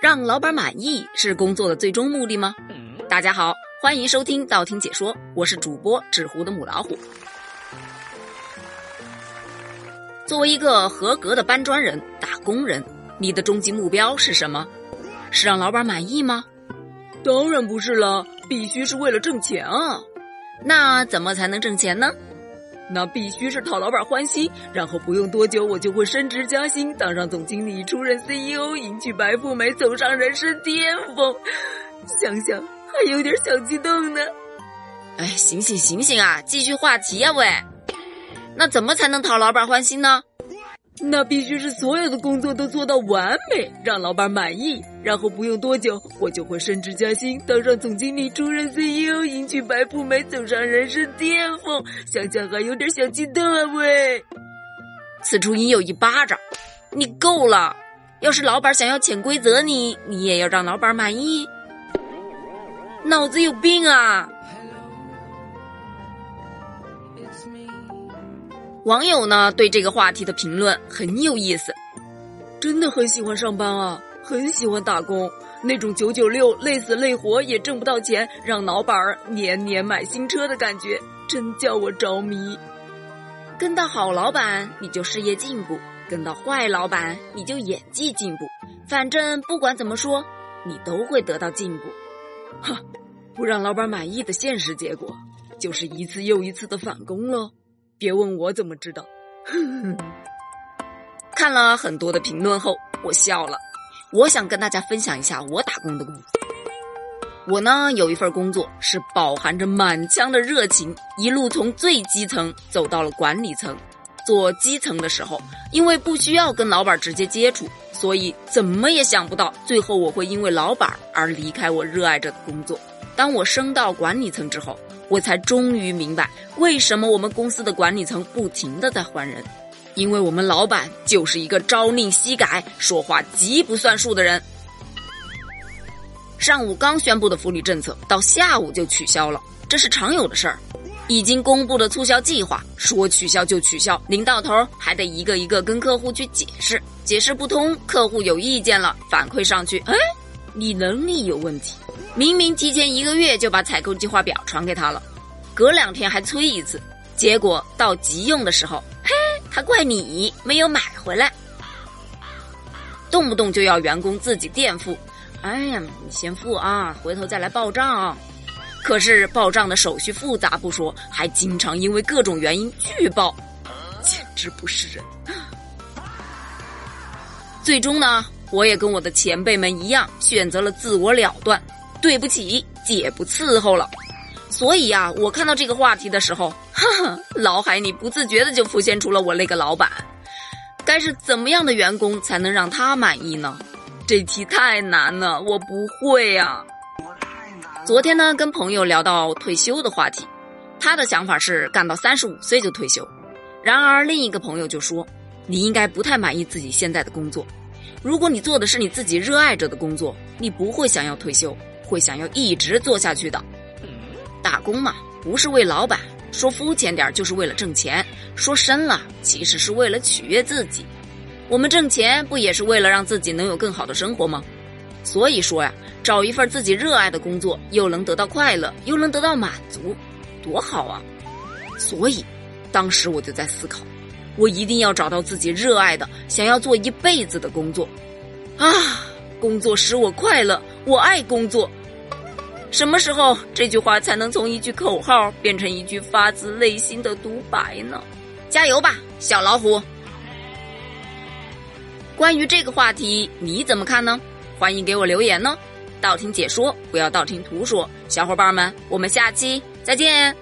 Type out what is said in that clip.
让老板满意是工作的最终目的吗？大家好，欢迎收听道听解说，我是主播纸糊的母老虎。作为一个合格的搬砖人、打工人，你的终极目标是什么？是让老板满意吗？当然不是了，必须是为了挣钱啊！那怎么才能挣钱呢？那必须是讨老板欢心，然后不用多久我就会升职加薪，当上总经理，出任 CEO，迎娶白富美，走上人生巅峰。想想还有点小激动呢。哎，醒醒醒醒啊！继续话题啊喂！那怎么才能讨老板欢心呢？那必须是所有的工作都做到完美，让老板满意，然后不用多久，我就会升职加薪，当上总经理，出任 CEO，迎娶白富美，走上人生巅峰。想想还有点小激动啊喂！此处应有一巴掌，你够了！要是老板想要潜规则你，你也要让老板满意，脑子有病啊！网友呢对这个话题的评论很有意思，真的很喜欢上班啊，很喜欢打工，那种九九六累死累活也挣不到钱，让老板年年买新车的感觉，真叫我着迷。跟到好老板你就事业进步，跟到坏老板你就演技进步，反正不管怎么说，你都会得到进步。哈，不让老板满意的现实结果，就是一次又一次的返工喽。别问我怎么知道。看了很多的评论后，我笑了。我想跟大家分享一下我打工的故事。我呢有一份工作是饱含着满腔的热情，一路从最基层走到了管理层。做基层的时候，因为不需要跟老板直接接触，所以怎么也想不到最后我会因为老板而离开我热爱着的工作。当我升到管理层之后。我才终于明白，为什么我们公司的管理层不停的在换人，因为我们老板就是一个朝令夕改、说话极不算数的人。上午刚宣布的福利政策，到下午就取消了，这是常有的事儿。已经公布的促销计划，说取消就取消，临到头还得一个一个跟客户去解释，解释不通，客户有意见了，反馈上去，哎，你能力有问题。明明提前一个月就把采购计划表传给他了，隔两天还催一次，结果到急用的时候，嘿，他怪你没有买回来，动不动就要员工自己垫付。哎呀，你先付啊，回头再来报账。可是报账的手续复杂不说，还经常因为各种原因拒报，简直不是人。最终呢，我也跟我的前辈们一样，选择了自我了断。对不起，姐不伺候了。所以呀，我看到这个话题的时候，哈哈，脑海里不自觉的就浮现出了我那个老板。该是怎么样的员工才能让他满意呢？这题太难了，我不会呀。昨天呢，跟朋友聊到退休的话题，他的想法是干到三十五岁就退休。然而另一个朋友就说，你应该不太满意自己现在的工作。如果你做的是你自己热爱着的工作，你不会想要退休。会想要一直做下去的，打工嘛，不是为老板，说肤浅点就是为了挣钱，说深了其实是为了取悦自己。我们挣钱不也是为了让自己能有更好的生活吗？所以说呀，找一份自己热爱的工作，又能得到快乐，又能得到满足，多好啊！所以，当时我就在思考，我一定要找到自己热爱的，想要做一辈子的工作。啊，工作使我快乐，我爱工作。什么时候这句话才能从一句口号变成一句发自内心的独白呢？加油吧，小老虎！关于这个话题你怎么看呢？欢迎给我留言呢。道听解说，不要道听途说。小伙伴们，我们下期再见。